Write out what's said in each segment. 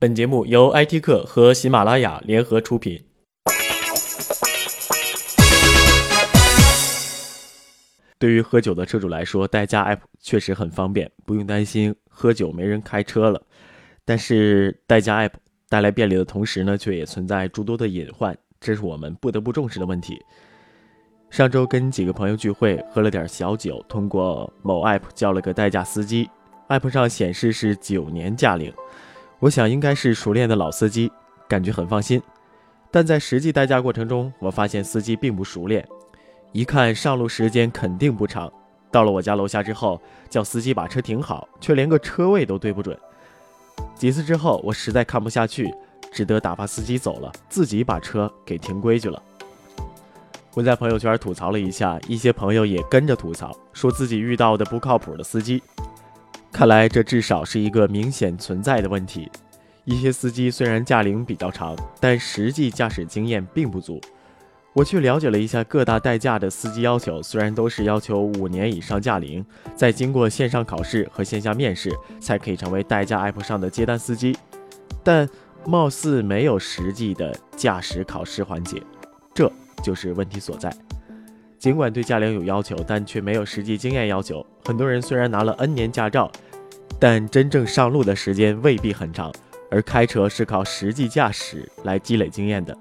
本节目由 IT 客和喜马拉雅联合出品。对于喝酒的车主来说，代驾 App 确实很方便，不用担心喝酒没人开车了。但是，代驾 App 带来便利的同时呢，却也存在诸多的隐患，这是我们不得不重视的问题。上周跟几个朋友聚会，喝了点小酒，通过某 App 叫了个代驾司机，App 上显示是九年驾龄。我想应该是熟练的老司机，感觉很放心。但在实际代驾过程中，我发现司机并不熟练。一看上路时间肯定不长，到了我家楼下之后，叫司机把车停好，却连个车位都对不准。几次之后，我实在看不下去，只得打发司机走了，自己把车给停规矩了。我在朋友圈吐槽了一下，一些朋友也跟着吐槽，说自己遇到的不靠谱的司机。看来这至少是一个明显存在的问题。一些司机虽然驾龄比较长，但实际驾驶经验并不足。我去了解了一下各大代驾的司机要求，虽然都是要求五年以上驾龄，再经过线上考试和线下面试才可以成为代驾 App 上的接单司机，但貌似没有实际的驾驶考试环节，这就是问题所在。尽管对驾龄有要求，但却没有实际经验要求。很多人虽然拿了 N 年驾照，但真正上路的时间未必很长。而开车是靠实际驾驶来积累经验的，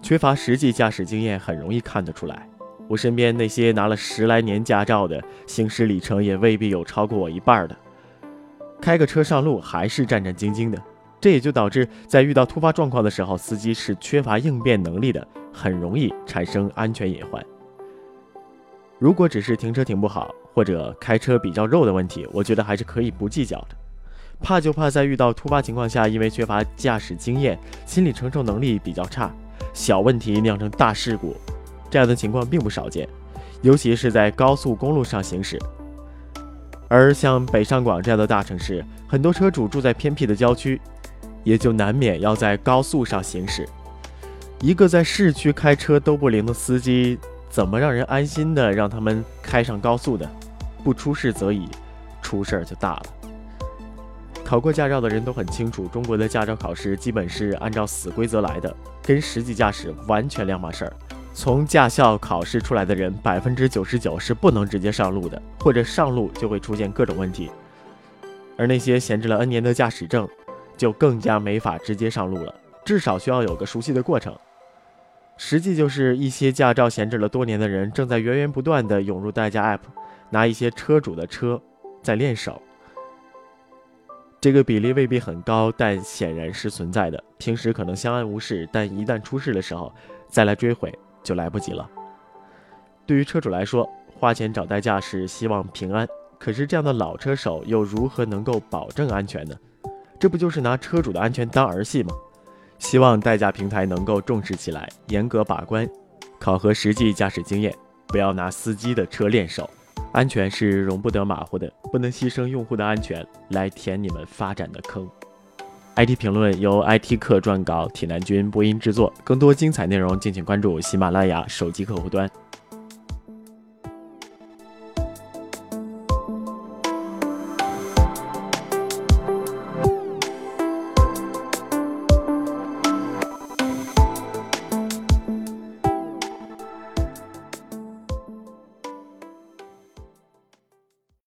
缺乏实际驾驶经验很容易看得出来。我身边那些拿了十来年驾照的，行驶里程也未必有超过我一半的。开个车上路还是战战兢兢的，这也就导致在遇到突发状况的时候，司机是缺乏应变能力的，很容易产生安全隐患。如果只是停车停不好，或者开车比较肉的问题，我觉得还是可以不计较的。怕就怕在遇到突发情况下，因为缺乏驾驶经验，心理承受能力比较差，小问题酿成大事故，这样的情况并不少见，尤其是在高速公路上行驶。而像北上广这样的大城市，很多车主住在偏僻的郊区，也就难免要在高速上行驶。一个在市区开车都不灵的司机。怎么让人安心的让他们开上高速的？不出事则已，出事儿就大了。考过驾照的人都很清楚，中国的驾照考试基本是按照死规则来的，跟实际驾驶完全两码事儿。从驾校考试出来的人，百分之九十九是不能直接上路的，或者上路就会出现各种问题。而那些闲置了 N 年的驾驶证，就更加没法直接上路了，至少需要有个熟悉的过程。实际就是一些驾照闲置了多年的人，正在源源不断地涌入代驾 App，拿一些车主的车在练手。这个比例未必很高，但显然是存在的。平时可能相安无事，但一旦出事的时候，再来追悔就来不及了。对于车主来说，花钱找代驾是希望平安，可是这样的老车手又如何能够保证安全呢？这不就是拿车主的安全当儿戏吗？希望代驾平台能够重视起来，严格把关，考核实际驾驶经验，不要拿司机的车练手。安全是容不得马虎的，不能牺牲用户的安全来填你们发展的坑。IT 评论由 IT 客撰稿，铁男君播音制作。更多精彩内容，敬请关注喜马拉雅手机客户端。